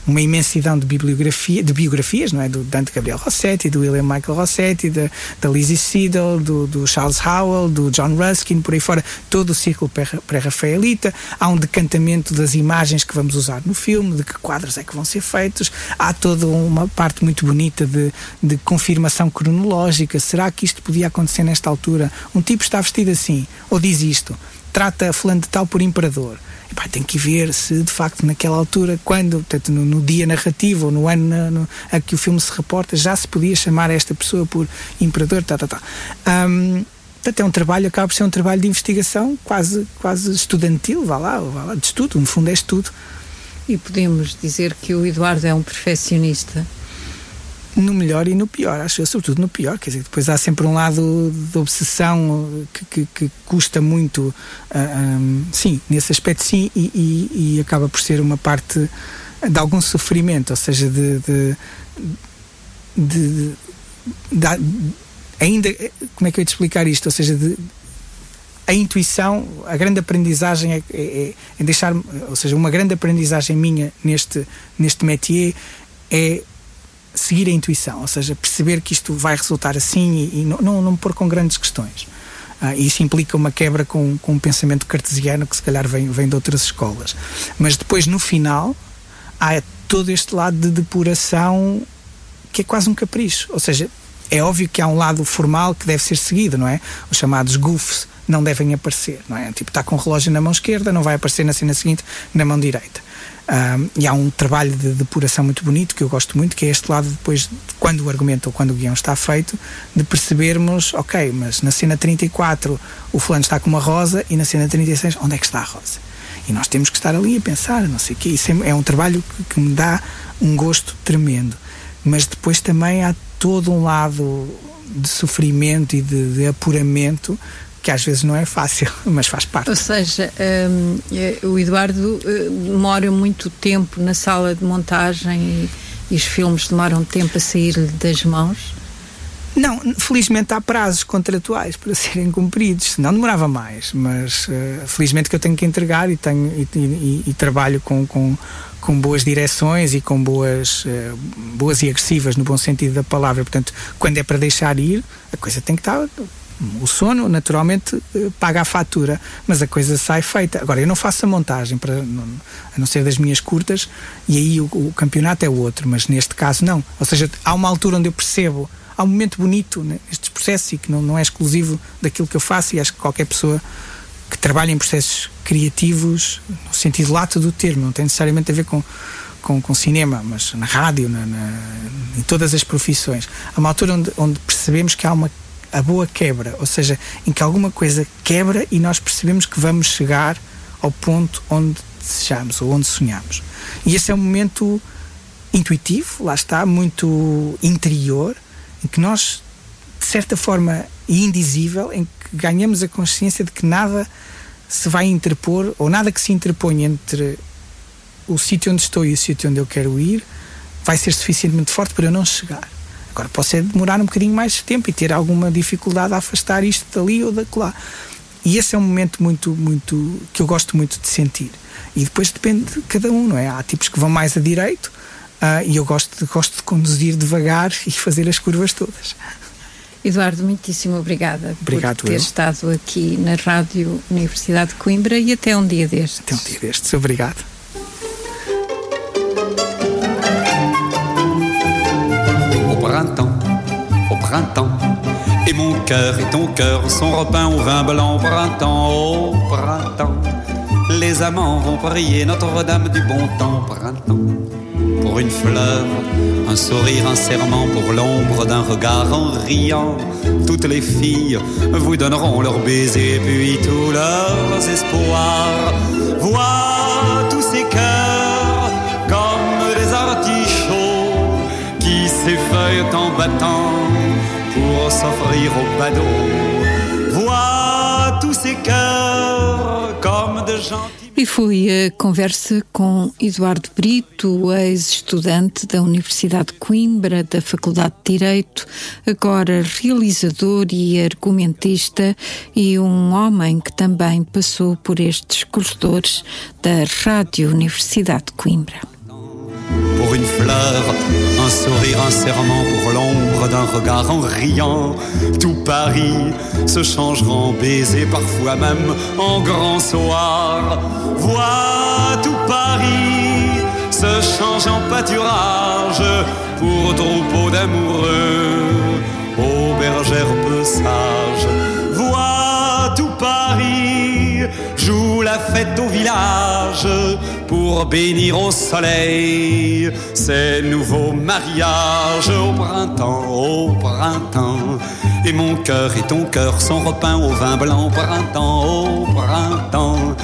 uma imensidão de bibliografia, de biografias, não é? Do Dante Gabriel Rossetti, do William Michael Rossetti, da, da Lizzie Seidel, do, do, Charles Howell, do John Ruskin, por aí fora, todo o ciclo pré-rafaelita. Há um decantamento das imagens que vamos usar no filme, de que quadros é que vão ser feitos. Há toda uma parte muito bonita de, de confirmação cronológica. Será que isto podia acontecer nesta altura? Um tipo está vestido assim, ou diz isto, trata fulano de tal por imperador Tem que ver se de facto naquela altura, quando, portanto, no, no dia narrativo ou no ano no, a que o filme se reporta, já se podia chamar esta pessoa por imperador, tá, tá, tá. Um, Portanto, é um trabalho, acaba por ser um trabalho de investigação quase, quase estudantil, vá lá, vá lá, de estudo, no fundo é estudo. E podemos dizer que o Eduardo é um perfeccionista? No melhor e no pior, acho eu, sobretudo no pior, quer dizer, depois há sempre um lado de obsessão que, que, que custa muito, uh, ah, um, sim, nesse aspecto sim, e, e, e, acaba por ser uma parte de algum sofrimento, ou seja, de, de, de, de ainda, como é que eu ia te explicar isto, ou seja, de a intuição, a grande aprendizagem é, é, é deixar, ou seja, uma grande aprendizagem minha neste, neste métier é seguir a intuição, ou seja, perceber que isto vai resultar assim e, e não, não, não me pôr com grandes questões. Uh, isso implica uma quebra com, com um pensamento cartesiano que se calhar vem, vem de outras escolas. Mas depois, no final, há todo este lado de depuração que é quase um capricho. Ou seja, é óbvio que há um lado formal que deve ser seguido, não é? Os chamados goofs não devem aparecer, não é? Tipo, está com o relógio na mão esquerda, não vai aparecer na cena seguinte na mão direita. E há um trabalho de depuração muito bonito que eu gosto muito, que é este lado depois, de quando o argumento ou quando o guião está feito, de percebermos, ok, mas na cena 34 o fulano está com uma rosa e na cena 36 onde é que está a rosa? E nós temos que estar ali a pensar, não sei o quê. Isso é, é um trabalho que, que me dá um gosto tremendo. Mas depois também há todo um lado de sofrimento e de, de apuramento que às vezes não é fácil, mas faz parte. Ou seja, um, eh, o Eduardo uh, demora muito tempo na sala de montagem e, e os filmes demoram tempo a sair-lhe das mãos? Não, felizmente há prazos contratuais para serem cumpridos, senão demorava mais, mas uh, felizmente que eu tenho que entregar e, tenho, e, e, e trabalho com, com, com, boas direções e com boas, uh, boas e agressivas no bom sentido da palavra, portanto, quando é para deixar ir, a coisa tem que estar o sono, naturalmente, eh, paga a fatura, mas a coisa sai feita. Agora, eu não faço a montagem, para, a não ser das minhas curtas, e aí o, o campeonato é o outro, mas neste caso não. Ou seja, há uma altura onde eu percebo, há um momento bonito né, nestes processos e que não, não é exclusivo daquilo que eu faço, e acho que qualquer pessoa que trabalha em processos criativos, no sentido lato do termo, não tem necessariamente a ver com com, com cinema, mas na rádio, na, na, em todas as profissões. Há uma altura onde, onde percebemos que há uma a boa quebra, ou seja, em que alguma coisa quebra e nós percebemos que vamos chegar ao ponto onde desejamos ou onde sonhamos. E esse é um momento intuitivo, lá está, muito interior, em que nós, de certa forma indizível, em que ganhamos a consciência de que nada se vai interpor, ou nada que se interponha entre o sítio onde estou e o sítio onde eu quero ir, vai ser suficientemente forte para eu não chegar. Agora posso é demorar um bocadinho mais de tempo e ter alguma dificuldade a afastar isto dali ou daquela. E esse é um momento muito, muito que eu gosto muito de sentir. E depois depende de cada um, não é? Há tipos que vão mais a direito uh, e eu gosto de, gosto de conduzir devagar e fazer as curvas todas. Eduardo, muitíssimo obrigada Obrigado por ter eu. estado aqui na Rádio Universidade de Coimbra e até um dia destes. Até um dia destes. Obrigado. Cœur et ton cœur sont repeints au vin blanc printemps, au printemps. Les amants vont prier Notre-Dame du bon temps, printemps. Pour une fleur, un sourire, un serment, pour l'ombre d'un regard en riant. Toutes les filles vous donneront leurs baisers, puis tous leurs espoirs. Vois tous ces cœurs comme des artichauts qui s'effeuillent en battant s'offrir au badaud. Vois tous ces cœurs comme de gentils. E foi a conversa com Eduardo Brito, ex-estudante da Universidade de Coimbra, da Faculdade de Direito, agora realizador e argumentista, e um homem que também passou por estes corredores da Rádio Universidade de Coimbra. Pour une fleur, un sourire, un serment, pour l'ombre d'un regard en riant. Tout Paris se changera en baiser, parfois même en grand soir. Vois tout Paris se change en pâturage pour troupeau d'amoureux, aux bergères peu sages. Vois tout Paris joue la fête au village pour bénir au soleil ces nouveaux mariages au printemps, au printemps. Et mon cœur et ton cœur sont repeints au vin blanc au printemps, au printemps.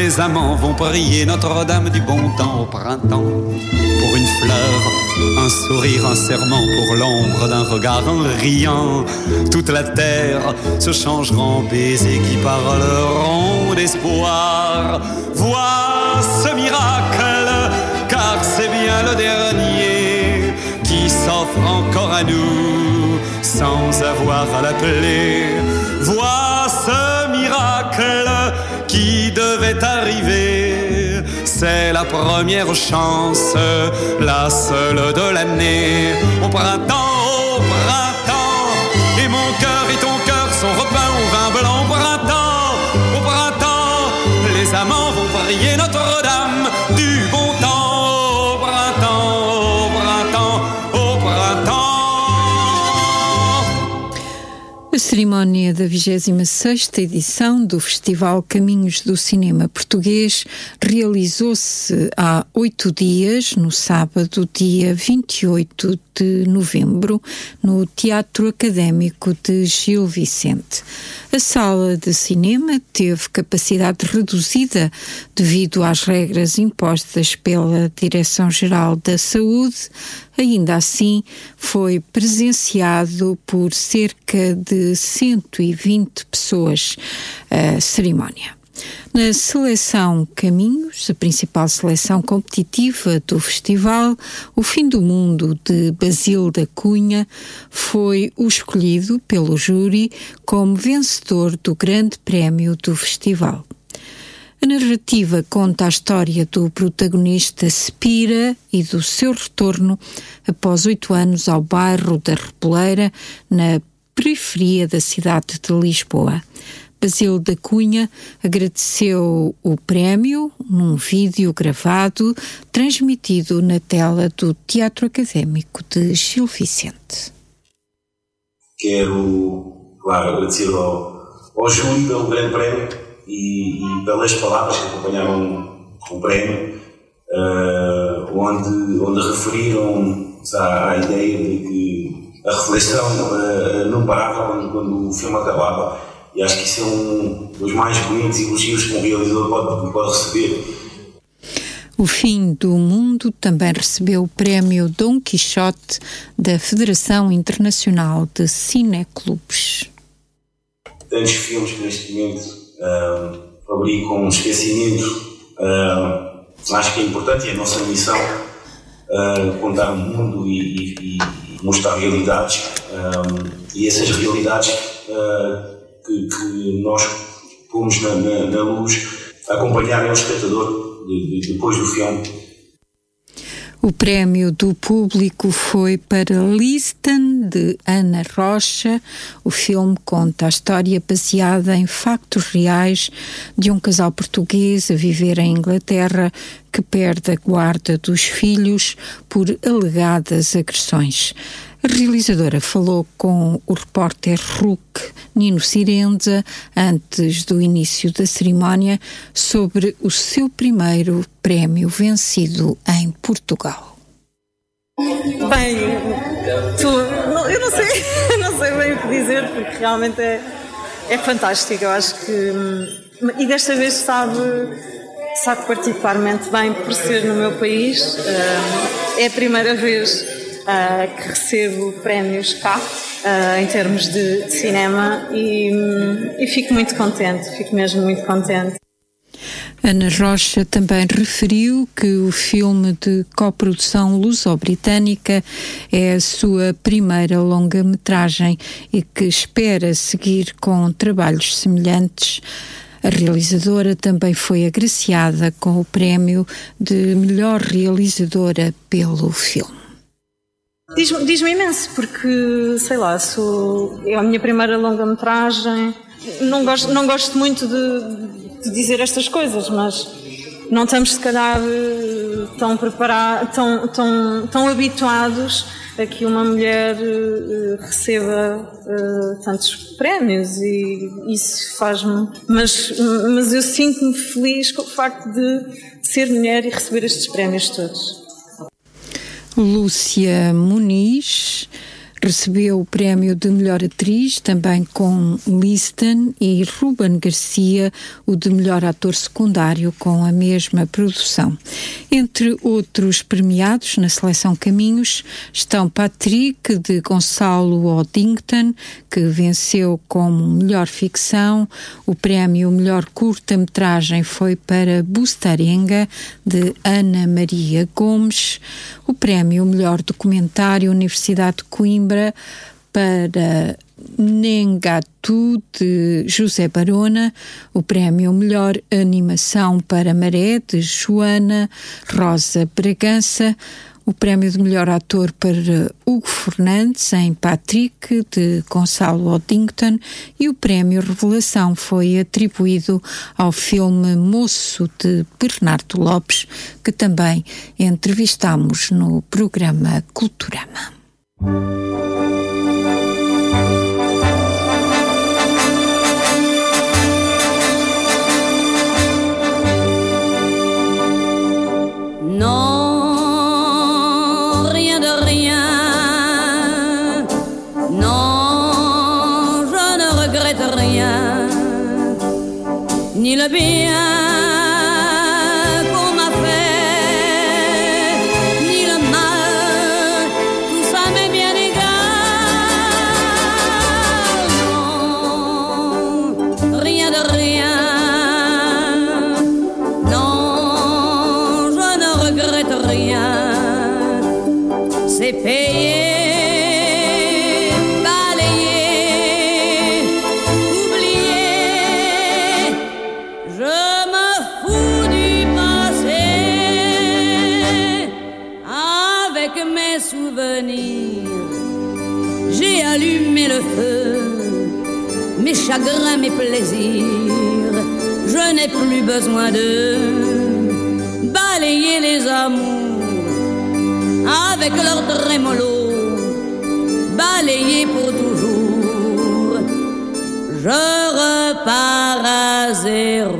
Les amants vont prier Notre-Dame du bon temps au printemps. Pour une fleur, un sourire, un serment, pour l'ombre d'un regard en riant. Toute la terre se changera en baisers qui parleront d'espoir. Vois ce miracle, car c'est bien le dernier qui s'offre encore à nous sans avoir à l'appeler. Vois devait arriver. C'est la première chance, la seule de l'année. Au printemps, au printemps, et mon cœur et ton cœur sont repeints au vin blanc. Au printemps, au printemps, les amants vont prier Notre-Dame cerimónia da 26 edição do Festival Caminhos do Cinema Português realizou-se há oito dias, no sábado, dia 28 de novembro, no Teatro Académico de Gil Vicente. A sala de cinema teve capacidade reduzida devido às regras impostas pela Direção-Geral da Saúde. Ainda assim, foi presenciado por cerca de 120 pessoas a cerimónia. Na seleção Caminhos, a principal seleção competitiva do festival, o Fim do Mundo de Basil da Cunha foi o escolhido pelo júri como vencedor do Grande Prémio do festival. A narrativa conta a história do protagonista Spira e do seu retorno após oito anos ao bairro da Reboleira, na periferia da cidade de Lisboa. Basil da Cunha agradeceu o prémio num vídeo gravado transmitido na tela do Teatro Académico de Gil Vicente. Quero, claro, agradecer ao, ao júri pelo grande prémio e, e pelas palavras que acompanharam o prémio, uh, onde, onde referiram à, à ideia de que a reflexão uh, não parava quando, quando o filme acabava e acho que isso é um dos mais bonitos elogios que um realizador pode, pode receber. O Fim do Mundo também recebeu o prémio Dom Quixote da Federação Internacional de Cineclubes. Tantos filmes que neste momento uh, fabricam um esquecimento, uh, acho que é importante e é a nossa missão uh, contar o mundo e, e, e mostrar realidades e essas realidades que, que nós pomos na, na, na luz acompanharem o espectador de, de, depois do filme. O prémio do público foi para Liston, de Ana Rocha. O filme conta a história baseada em factos reais de um casal português a viver em Inglaterra que perde a guarda dos filhos por alegadas agressões. A realizadora falou com o repórter RUC Nino Cirenza antes do início da cerimónia sobre o seu primeiro prémio vencido em Portugal. Bem, tu, não, eu não sei, não sei bem o que dizer porque realmente é, é fantástico. Eu acho que e desta vez sabe sabe particularmente bem por ser no meu país. é a primeira vez que recebo prémios cá em termos de, de cinema e, e fico muito contente, fico mesmo muito contente. Ana Rocha também referiu que o filme de coprodução luso-britânica é a sua primeira longa-metragem e que espera seguir com trabalhos semelhantes. A realizadora também foi agraciada com o prémio de melhor realizadora pelo filme. Diz-me diz imenso, porque, sei lá, sou, é a minha primeira longa-metragem. Não gosto, não gosto muito de, de, dizer estas coisas, mas não estamos, se calhar, tão preparados, tão, tão, tão habituados a que uma mulher uh, receba uh, tantos prémios e isso faz-me. Mas, mas eu sinto-me feliz com o facto de ser mulher e receber estes prémios todos. Lúcia Muniz recebeu o prémio de melhor atriz também com Liston e Ruben Garcia o de melhor ator secundário com a mesma produção. Entre outros premiados na seleção Caminhos estão Patrick de Gonçalo Oddington, que venceu como melhor ficção. O prémio melhor curta-metragem foi para Bustarenga de Ana Maria Gomes. O prémio melhor documentário Universidade de Coimbra Coimbra para Nengatu de José Barona, o prémio Melhor Animação para Maré de Joana Rosa Bragança, o prémio de melhor ator para Hugo Fernandes em Patrick de Gonçalo Oddington e o prémio Revelação foi atribuído ao filme Moço de Bernardo Lopes, que também entrevistamos no programa Culturama. Non, rien de rien. Non, je ne regrette rien. Ni le bien. Plus besoin de balayer les amours avec leur trémolo, balayer pour toujours. Je repars à zéro.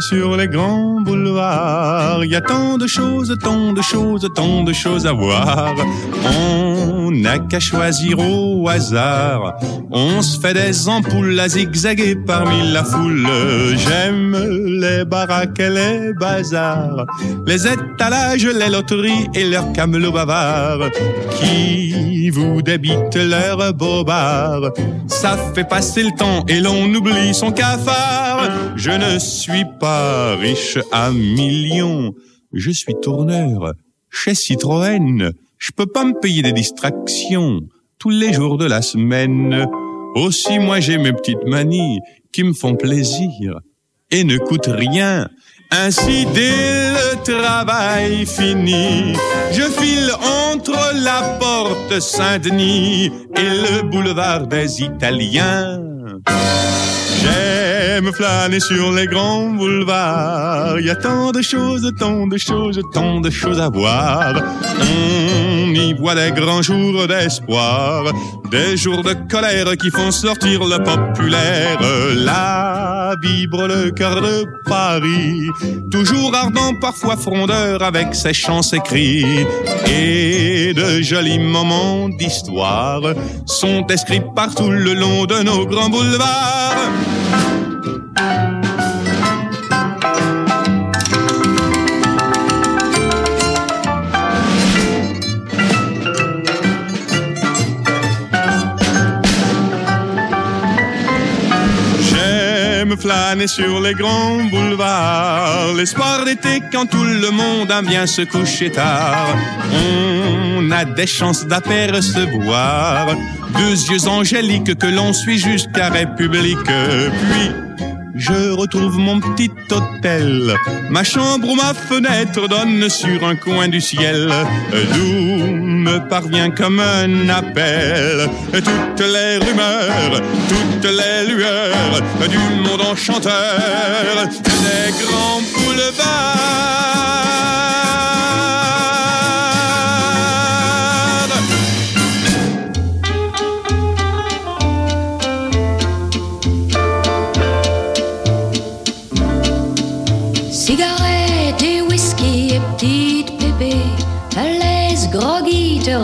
Sur les grands boulevards. Il y a tant de choses, tant de choses, tant de choses à voir. On n'a qu'à choisir au hasard. On se fait des ampoules à zigzaguer parmi la foule. J'aime les baraques et les bazars, les étalages, les loteries et leurs camelots bavards qui vous débitent leurs bobards. Ça fait passer le temps et l'on oublie son cafard. Je ne suis pas riche à millions, je suis tourneur chez Citroën. Je peux pas me payer des distractions tous les jours de la semaine. Aussi, moi, j'ai mes petites manies qui me font plaisir et ne coûtent rien. Ainsi, dès le travail fini, je file entre la porte Saint-Denis et le boulevard des Italiens. J'aime flâner sur les grands boulevards. Il y a tant de choses, tant de choses, tant de choses à voir. On y voit des grands jours d'espoir, des jours de colère qui font sortir le populaire. Là vibre le cœur de Paris, toujours ardent, parfois frondeur avec ses chants, ses cris. Et de jolis moments d'histoire sont inscrits partout le long de nos grands boulevards. J'aime flâner sur les grands boulevards, l'espoir d'été quand tout le monde aime bien se coucher tard. On a des chances d'apercevoir deux yeux angéliques que l'on suit jusqu'à République. Puis je retrouve mon petit hôtel, ma chambre ou ma fenêtre donne sur un coin du ciel, d'où me parvient comme un appel. Toutes les rumeurs, toutes les lueurs du monde enchanteur. Des grands boulevards.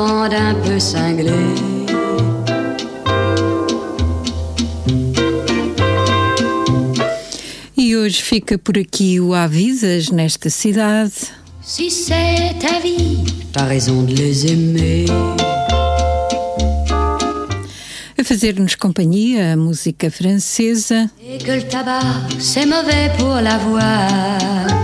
Rendent un peu cinglé. E hoje fica por aqui o Avisas nesta cidade. Si c'est ta vie, t'as raison de les aimer. A fazer-nos companhia a música francesa. Et que le tabac, c'est mauvais pour la voix.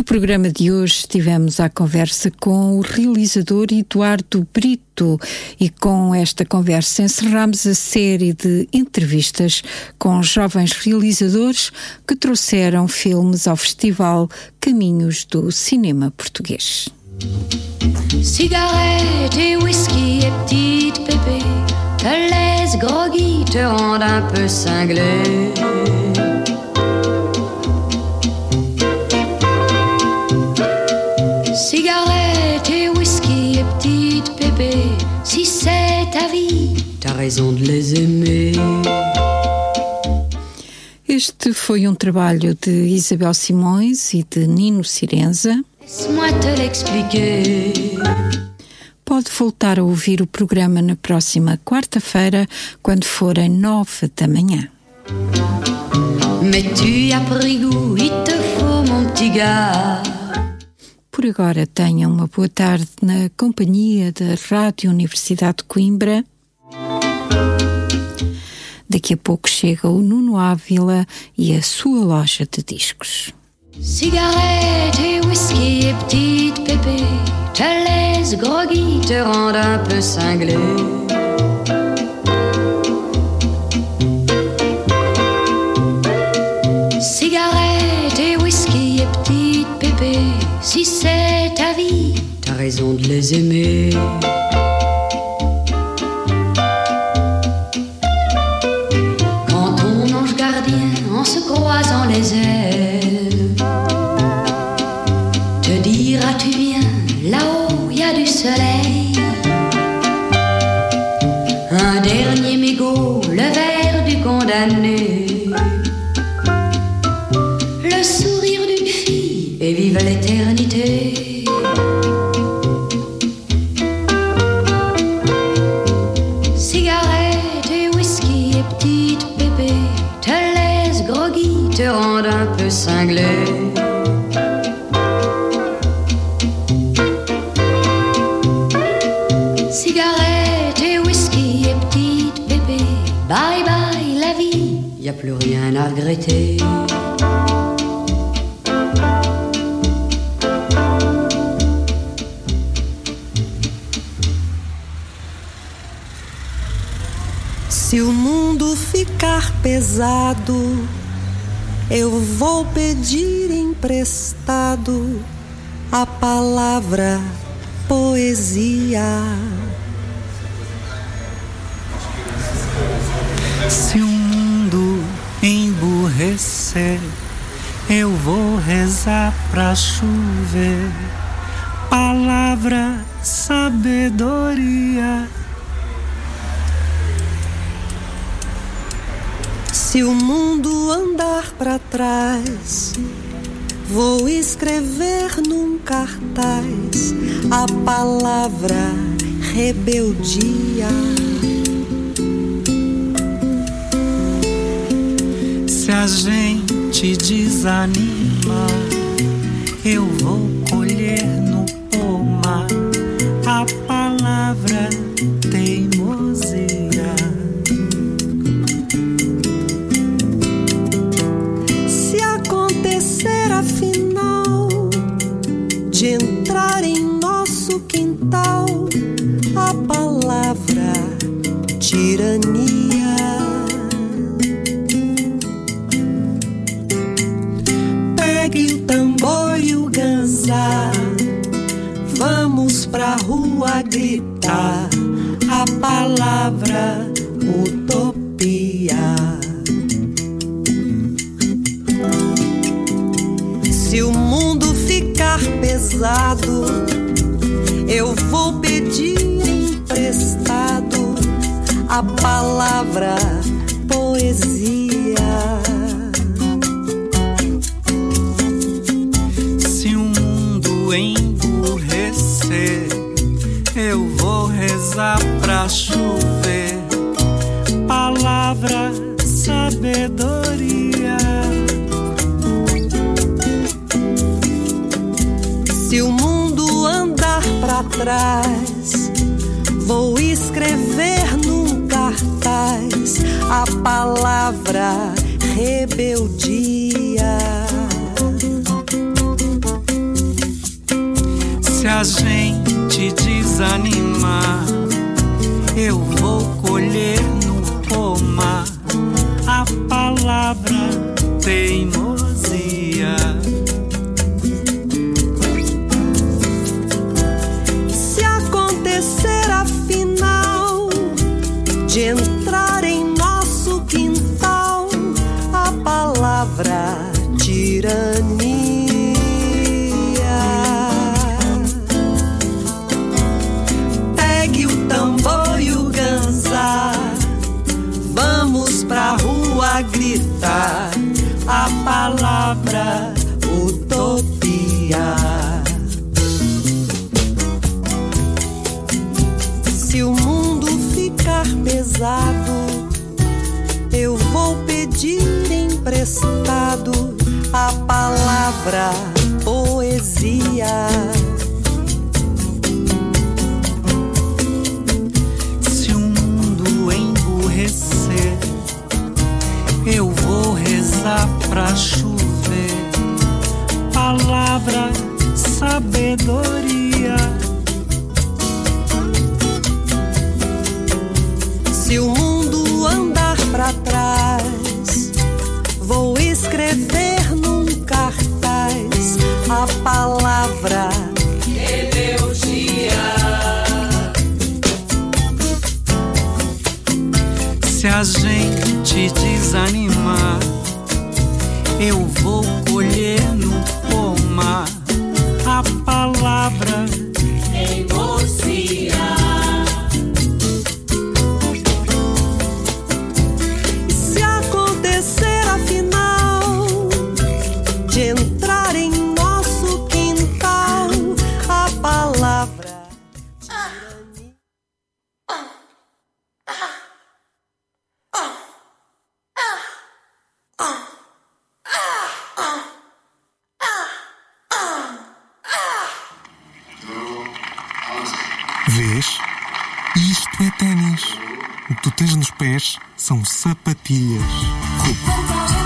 No programa de hoje tivemos a conversa com o realizador Eduardo Brito e com esta conversa encerramos a série de entrevistas com jovens realizadores que trouxeram filmes ao Festival Caminhos do Cinema Português. Cigarettes et whisky et petites pépées te laissent groggy, te rendent un peu cinglé. Cigarettes et whisky et petites pépées, si c'est ta vie, t'as raison de les aimer. Este foi um trabalho de Isabel Simões e de Nino Cirenza. Laisse-moi te l'expliquer. Pode voltar a ouvir o programa na próxima quarta-feira, quando forem nove da manhã. Mais tu as pris goût, il te faut mon petit gars. Por agora, tenham uma boa tarde na companhia da Rádio Universidade de Coimbra. Daqui a pouco chega o Nuno Ávila e a sua loja de discos. Cigarettes et whisky et petites pépées te laissent groggy, te un peu cinglé. Raison de les aimer. Rien à regretter. Se o mundo ficar pesado, eu vou pedir emprestado a palavra poesia. Rezar pra chover. Palavra, sabedoria. Se o mundo andar para trás, vou escrever num cartaz a palavra rebeldia. Se a gente desanima, eu vou colher no pomar a palavra teimosia. Utopia. Se o mundo ficar pesado, eu vou pedir emprestado a palavra palavra rebeldia. Se a gente rua gritar a palavra utopia. Se o mundo ficar pesado, eu vou pedir emprestado a palavra poesia. Rezar pra chover. Palavra, sabedoria. Se o mundo andar pra trás, vou escrever num cartaz a palavra. Se a gente desanimar, eu vou colher no pomar a palavra são sapatilhas. Rup.